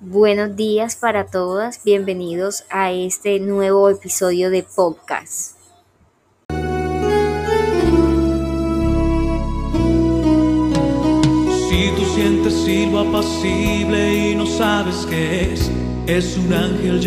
Buenos días para todas, bienvenidos a este nuevo episodio de podcast. Si tú sientes silbo apacible y no sabes qué es, es un ángel